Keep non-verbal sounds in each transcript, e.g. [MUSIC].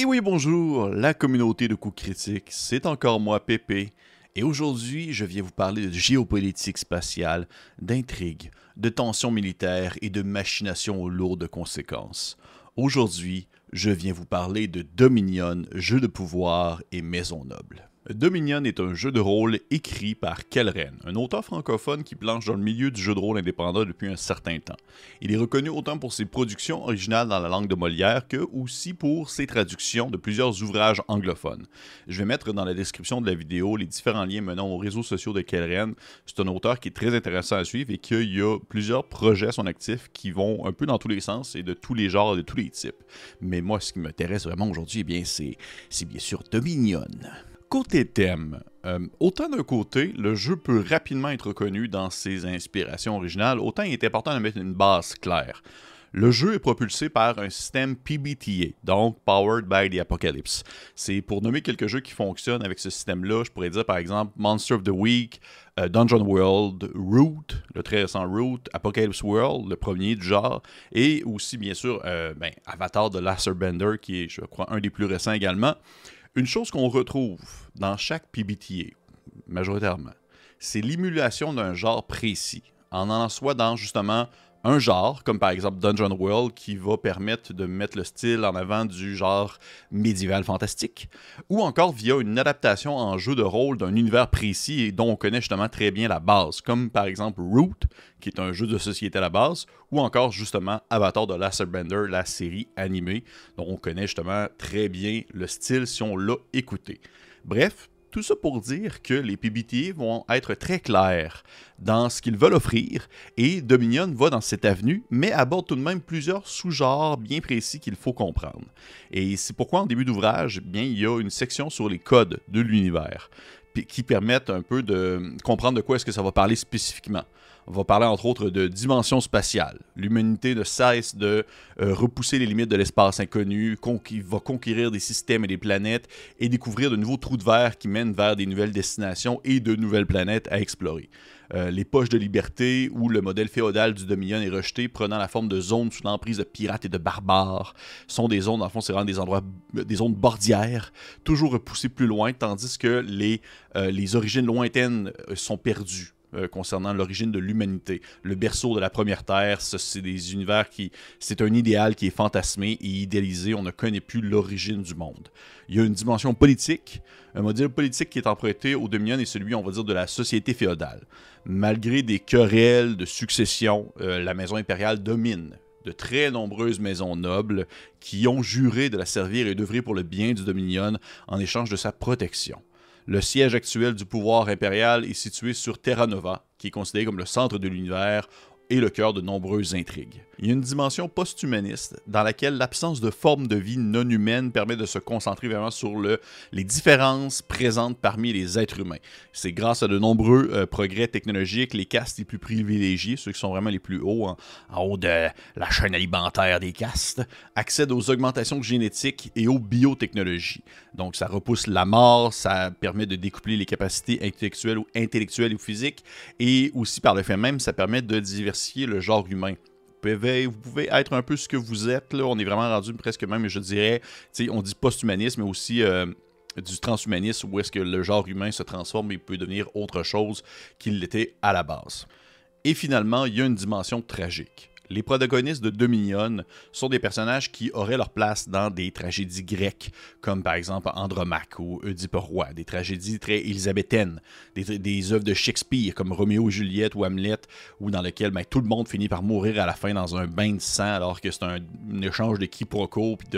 Et oui, bonjour, la communauté de coups critiques, c'est encore moi, Pépé. Et aujourd'hui, je viens vous parler de géopolitique spatiale, d'intrigues, de tensions militaires et de machinations aux lourdes conséquences. Aujourd'hui, je viens vous parler de Dominion, jeu de pouvoir et maison noble. Dominion est un jeu de rôle écrit par Kellren, un auteur francophone qui planche dans le milieu du jeu de rôle indépendant depuis un certain temps. Il est reconnu autant pour ses productions originales dans la langue de Molière que aussi pour ses traductions de plusieurs ouvrages anglophones. Je vais mettre dans la description de la vidéo les différents liens menant aux réseaux sociaux de Kellren. C'est un auteur qui est très intéressant à suivre et qu'il y a plusieurs projets à son actif qui vont un peu dans tous les sens et de tous les genres et de tous les types. Mais moi, ce qui m'intéresse vraiment aujourd'hui, eh c'est bien sûr Dominion. Côté thème, euh, autant d'un côté, le jeu peut rapidement être reconnu dans ses inspirations originales, autant il est important de mettre une base claire. Le jeu est propulsé par un système PBTA, donc Powered by the Apocalypse. C'est pour nommer quelques jeux qui fonctionnent avec ce système-là, je pourrais dire par exemple Monster of the Week, euh, Dungeon World, Root, le très récent Root, Apocalypse World, le premier du genre, et aussi bien sûr euh, ben, Avatar de Lasser Bender, qui est je crois un des plus récents également. Une chose qu'on retrouve dans chaque PBTA, majoritairement, c'est l'émulation d'un genre précis. En en soit dans justement un genre, comme par exemple Dungeon World, qui va permettre de mettre le style en avant du genre médiéval fantastique, ou encore via une adaptation en jeu de rôle d'un univers précis et dont on connaît justement très bien la base, comme par exemple Root, qui est un jeu de société à la base, ou encore justement Avatar de Last Bender, la série animée, dont on connaît justement très bien le style si on l'a écouté. Bref, tout ça pour dire que les PBTA vont être très clairs dans ce qu'ils veulent offrir et Dominion va dans cette avenue, mais aborde tout de même plusieurs sous-genres bien précis qu'il faut comprendre. Et c'est pourquoi en début d'ouvrage, bien il y a une section sur les codes de l'univers qui permettent un peu de comprendre de quoi est-ce que ça va parler spécifiquement. On va parler entre autres de dimension spatiale. L'humanité ne cesse de euh, repousser les limites de l'espace inconnu, va conquérir des systèmes et des planètes et découvrir de nouveaux trous de verre qui mènent vers des nouvelles destinations et de nouvelles planètes à explorer. Euh, les poches de liberté où le modèle féodal du Dominion est rejeté, prenant la forme de zones sous l'emprise de pirates et de barbares, sont des zones, en fond, c'est vraiment des endroits, des zones bordières, toujours repoussées plus loin, tandis que les, euh, les origines lointaines sont perdues. Euh, concernant l'origine de l'humanité. Le berceau de la première Terre, c'est des univers qui... C'est un idéal qui est fantasmé et idéalisé. On ne connaît plus l'origine du monde. Il y a une dimension politique. Un modèle politique qui est emprunté au Dominion et celui, on va dire, de la société féodale. Malgré des querelles de succession, euh, la maison impériale domine de très nombreuses maisons nobles qui ont juré de la servir et d'œuvrer pour le bien du Dominion en échange de sa protection. Le siège actuel du pouvoir impérial est situé sur Terra Nova, qui est considéré comme le centre de l'univers et le cœur de nombreuses intrigues. Il y a une dimension post-humaniste dans laquelle l'absence de forme de vie non humaine permet de se concentrer vraiment sur le, les différences présentes parmi les êtres humains. C'est grâce à de nombreux euh, progrès technologiques, les castes les plus privilégiés, ceux qui sont vraiment les plus hauts, en, haut de la chaîne alimentaire des castes, accèdent aux augmentations génétiques et aux biotechnologies. Donc ça repousse la mort, ça permet de découpler les capacités intellectuelles ou intellectuelles ou physiques, et aussi par le fait même, ça permet de diversifier le genre humain vous pouvez être un peu ce que vous êtes. Là. On est vraiment rendu presque même, je dirais, on dit post-humanisme, mais aussi euh, du transhumanisme, où est-ce que le genre humain se transforme et peut devenir autre chose qu'il l'était à la base. Et finalement, il y a une dimension tragique. Les protagonistes de Dominion sont des personnages qui auraient leur place dans des tragédies grecques, comme par exemple Andromaque ou Oedipe Roi, des tragédies très élisabéthaines, des, œuvres de Shakespeare comme Roméo et Juliette ou Hamlet, où dans lequel ben, tout le monde finit par mourir à la fin dans un bain de sang, alors que c'est un, échange de quiproquos puis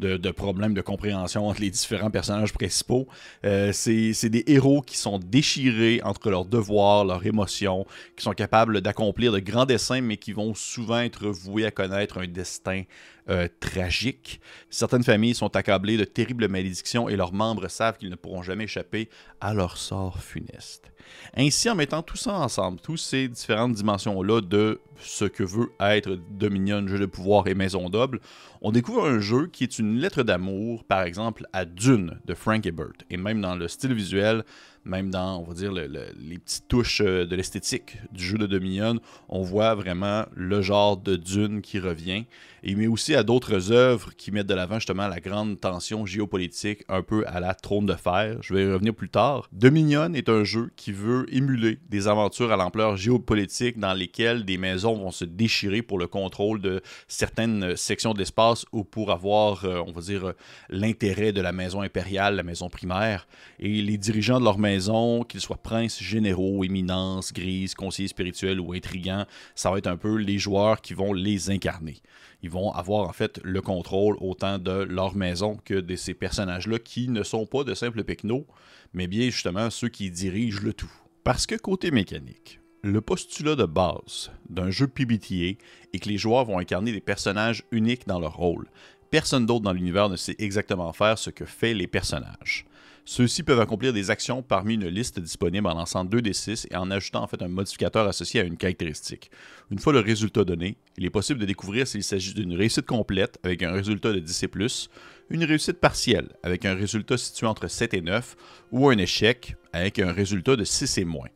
de, problèmes de compréhension entre les différents personnages principaux. Euh, c'est des héros qui sont déchirés entre leurs devoirs, leurs émotions, qui sont capables d'accomplir de grands dessins, mais qui vont souvent être voués à connaître un destin euh, tragique. Certaines familles sont accablées de terribles malédictions et leurs membres savent qu'ils ne pourront jamais échapper à leur sort funeste. Ainsi, en mettant tout ça ensemble, toutes ces différentes dimensions-là de ce que veut être Dominion, jeu de pouvoir et maison double, on découvre un jeu qui est une lettre d'amour, par exemple, à Dune de Frank Ebert. Et même dans le style visuel, même dans, on va dire, les petites touches euh, de l'esthétique du jeu de Dominion, on voit vraiment le genre de Dune qui revient. Et mais aussi à d'autres œuvres qui mettent de l'avant justement la grande tension géopolitique un peu à la trône de fer. Je vais y revenir plus tard. Dominion est un jeu qui veut émuler des aventures à l'ampleur géopolitique dans lesquelles des maisons vont se déchirer pour le contrôle de certaines sections de l'espace ou pour avoir, euh, on va dire, l'intérêt de la maison impériale, la maison primaire. Et les dirigeants de leur maison, qu'ils soient princes, généraux, éminences, grises, conseillers spirituels ou intrigants, ça va être un peu les joueurs qui vont les incarner. Ils vont avoir en fait le contrôle autant de leur maison que de ces personnages-là qui ne sont pas de simples pecnos, mais bien justement ceux qui dirigent le tout. Parce que côté mécanique, le postulat de base d'un jeu PBTA est que les joueurs vont incarner des personnages uniques dans leur rôle. Personne d'autre dans l'univers ne sait exactement faire ce que fait les personnages. Ceux-ci peuvent accomplir des actions parmi une liste disponible en lançant 2d6 et en ajoutant en fait un modificateur associé à une caractéristique. Une fois le résultat donné, il est possible de découvrir s'il s'agit d'une réussite complète avec un résultat de 10 et plus, une réussite partielle avec un résultat situé entre 7 et 9 ou un échec avec un résultat de 6 et moins.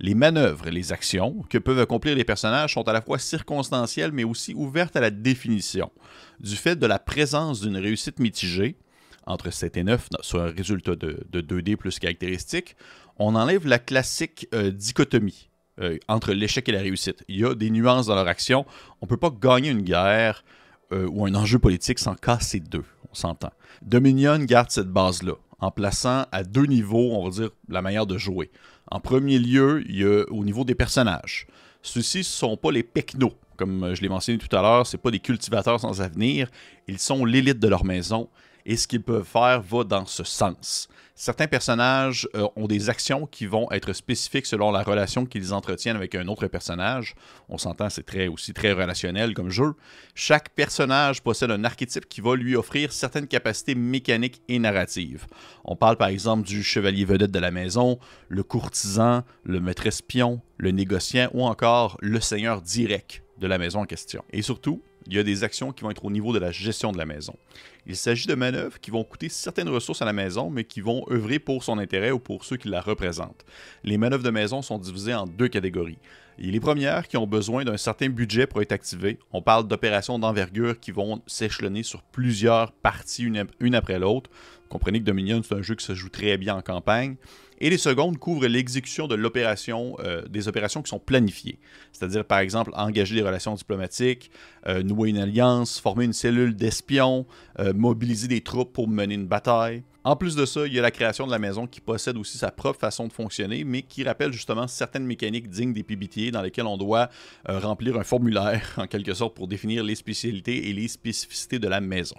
Les manœuvres et les actions que peuvent accomplir les personnages sont à la fois circonstancielles mais aussi ouvertes à la définition. Du fait de la présence d'une réussite mitigée, entre 7 et 9 sur un résultat de, 2D plus caractéristique, on enlève la classique euh, dichotomie euh, entre l'échec et la réussite. Il y a des nuances dans leur action. On ne peut pas gagner une guerre euh, ou un enjeu politique sans casser deux, on s'entend. Dominion garde cette base-là, en plaçant à deux niveaux, on va dire, la manière de jouer. En premier lieu, il y a au niveau des personnages. Ceux-ci ne sont pas les pecnos, comme je l'ai mentionné tout à l'heure, ce pas des cultivateurs sans avenir, ils sont l'élite de leur maison et ce qu'ils peuvent faire va dans ce sens. Certains personnages euh, ont des actions qui vont être spécifiques selon la relation qu'ils entretiennent avec un autre personnage. On s'entend, c'est très, aussi très relationnel comme jeu. Chaque personnage possède un archétype qui va lui offrir certaines capacités mécaniques et narratives. On parle par exemple du chevalier vedette de la maison, le courtisan, le maître espion, le négociant ou encore le seigneur direct de la maison en question. Et surtout, il y a des actions qui vont être au niveau de la gestion de la maison. Il s'agit de manœuvres qui vont coûter certaines ressources à la maison, mais qui vont œuvrer pour son intérêt ou pour ceux qui la représentent. Les manœuvres de maison sont divisées en deux catégories. A les premières qui ont besoin d'un certain budget pour être activées. On parle d'opérations d'envergure qui vont s'échelonner sur plusieurs parties une, après l'autre. Comprenez que Dominion, c'est un jeu qui se joue très bien en campagne. Et les secondes couvrent l'exécution de l'opération, euh, des opérations qui sont planifiées. C'est-à-dire, par exemple, engager des relations diplomatiques, euh, nouer une alliance, former une cellule d'espions, euh, mobiliser des troupes pour mener une bataille. En plus de ça, il y a la création de la maison qui possède aussi sa propre façon de fonctionner, mais qui rappelle justement certaines mécaniques dignes des PBTA dans lesquelles on doit remplir un formulaire, [LAUGHS] en quelque sorte, pour définir les spécialités et les spécificités de la maison.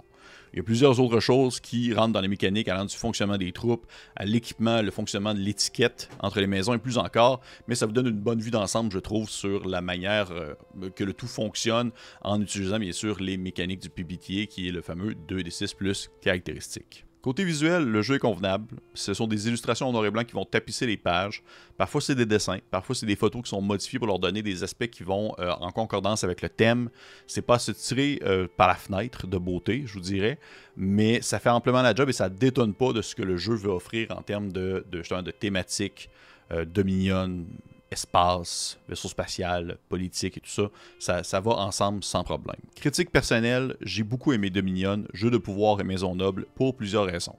Il y a plusieurs autres choses qui rentrent dans les mécaniques, allant du fonctionnement des troupes, à l'équipement, le fonctionnement de l'étiquette entre les maisons et plus encore, mais ça vous donne une bonne vue d'ensemble, je trouve, sur la manière euh, que le tout fonctionne en utilisant bien sûr les mécaniques du PBTA qui est le fameux 2D6 plus caractéristique. Côté visuel, le jeu est convenable. Ce sont des illustrations en noir et blanc qui vont tapisser les pages. Parfois, c'est des dessins. Parfois, c'est des photos qui sont modifiées pour leur donner des aspects qui vont euh, en concordance avec le thème. C'est pas se tirer euh, par la fenêtre de beauté, je vous dirais, mais ça fait amplement la job et ça détonne pas de ce que le jeu veut offrir en termes de, de, de thématique, euh, dominion, espace, vaisseau spatial, politique et tout ça, ça, ça, va ensemble sans problème. Critique personnelle, j'ai beaucoup aimé Dominion, jeu de pouvoir et maison noble, pour plusieurs raisons.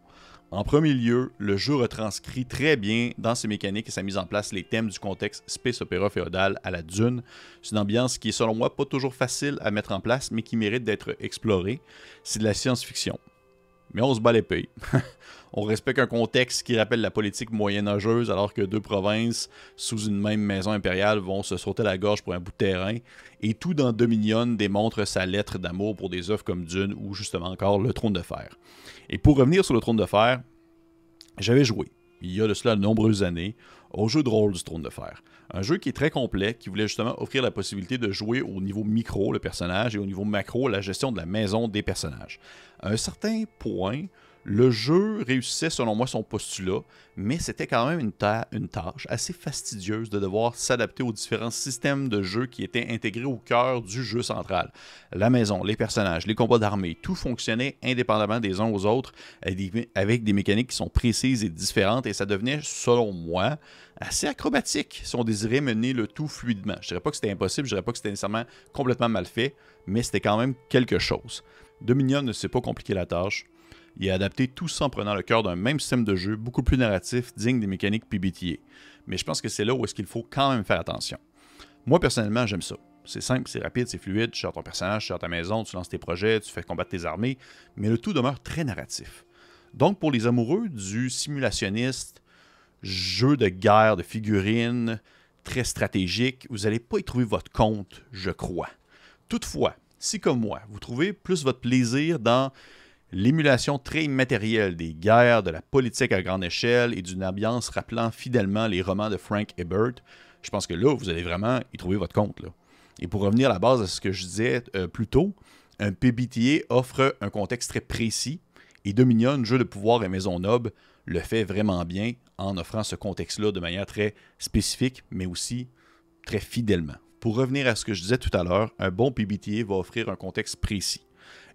En premier lieu, le jeu retranscrit très bien dans ses mécaniques et sa mise en place les thèmes du contexte space opéra féodal à la dune. C'est une ambiance qui est selon moi pas toujours facile à mettre en place, mais qui mérite d'être explorée. C'est de la science-fiction. Mais on se bat l'épée. [LAUGHS] on respecte un contexte qui rappelle la politique moyenâgeuse, alors que deux provinces sous une même maison impériale vont se sauter la gorge pour un bout de terrain. Et tout dans Dominion démontre sa lettre d'amour pour des œuvres comme Dune ou justement encore Le Trône de Fer. Et pour revenir sur Le Trône de Fer, j'avais joué, il y a de cela de nombreuses années, au jeu de rôle du Trône de Fer. Un jeu qui est très complet, qui voulait justement offrir la possibilité de jouer au niveau micro le personnage et au niveau macro la gestion de la maison des personnages. À un certain point, le jeu réussissait selon moi son postulat, mais c'était quand même une, tâche assez fastidieuse de devoir s'adapter aux différents systèmes de jeu qui étaient intégrés au cœur du jeu central. La maison, les personnages, les combats d'armée, tout fonctionnait indépendamment des uns aux autres avec des, mécaniques qui sont précises et différentes et ça devenait, selon moi, assez acrobatique si on désirait mener le tout fluidement. Je dirais pas que c'était impossible, je dirais pas que c'était nécessairement complètement mal fait, mais c'était quand même quelque chose. Dominion ne s'est pas compliqué la tâche. Il a adapté tout ça en prenant le cœur d'un même système de jeu, beaucoup plus narratif, digne des mécaniques PBTA. Mais je pense que c'est là où est-ce qu'il faut quand même faire attention. Moi, personnellement, j'aime ça. C'est simple, c'est rapide, c'est fluide, tu sors ton personnage, tu sors ta maison, tu lances tes projets, tu fais combattre tes armées, mais le tout demeure très narratif. Donc, pour les amoureux du simulationniste, jeu de guerre, de figurines, très stratégique, vous n'allez pas y trouver votre compte, je crois. Toutefois, si comme moi, vous trouvez plus votre plaisir dans l'émulation très immatérielle des guerres, de la politique à grande échelle et d'une ambiance rappelant fidèlement les romans de Frank Ebert, je pense que là, vous allez vraiment y trouver votre compte. Et pour revenir à la base de ce que je disais euh, plus tôt, un PBTA offre un contexte très précis et Dominion, jeu de pouvoir et maison noble, le fait vraiment bien en offrant ce contexte-là de manière très spécifique, mais aussi très fidèlement. Pour revenir à ce que je disais tout à l'heure, un bon PBTA va offrir un contexte précis.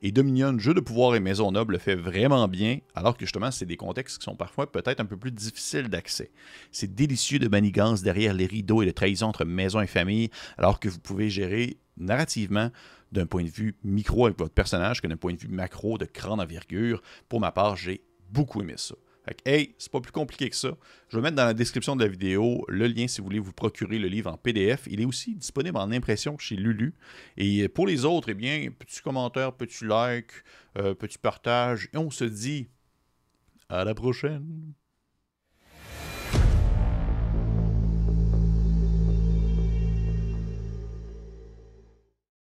Et Dominion, jeu de pouvoir et maison noble, le fait vraiment bien, alors que justement, c'est des contextes qui sont parfois peut-être un peu plus difficiles d'accès. C'est délicieux de manigance derrière les rideaux et de trahison entre maison et famille, alors que vous pouvez gérer narrativement d'un point de vue micro avec votre personnage que d'un point de vue macro de grande envergure. Pour ma part, j'ai beaucoup aimé ça. Fait hey, c'est pas plus compliqué que ça. Je vais mettre dans la description de la vidéo le lien si vous voulez vous procurer le livre en PDF. Il est aussi disponible en impression chez Lulu. Et pour les autres, eh bien, petit commentaire, petit like, euh, petit partage. Et on se dit à la prochaine.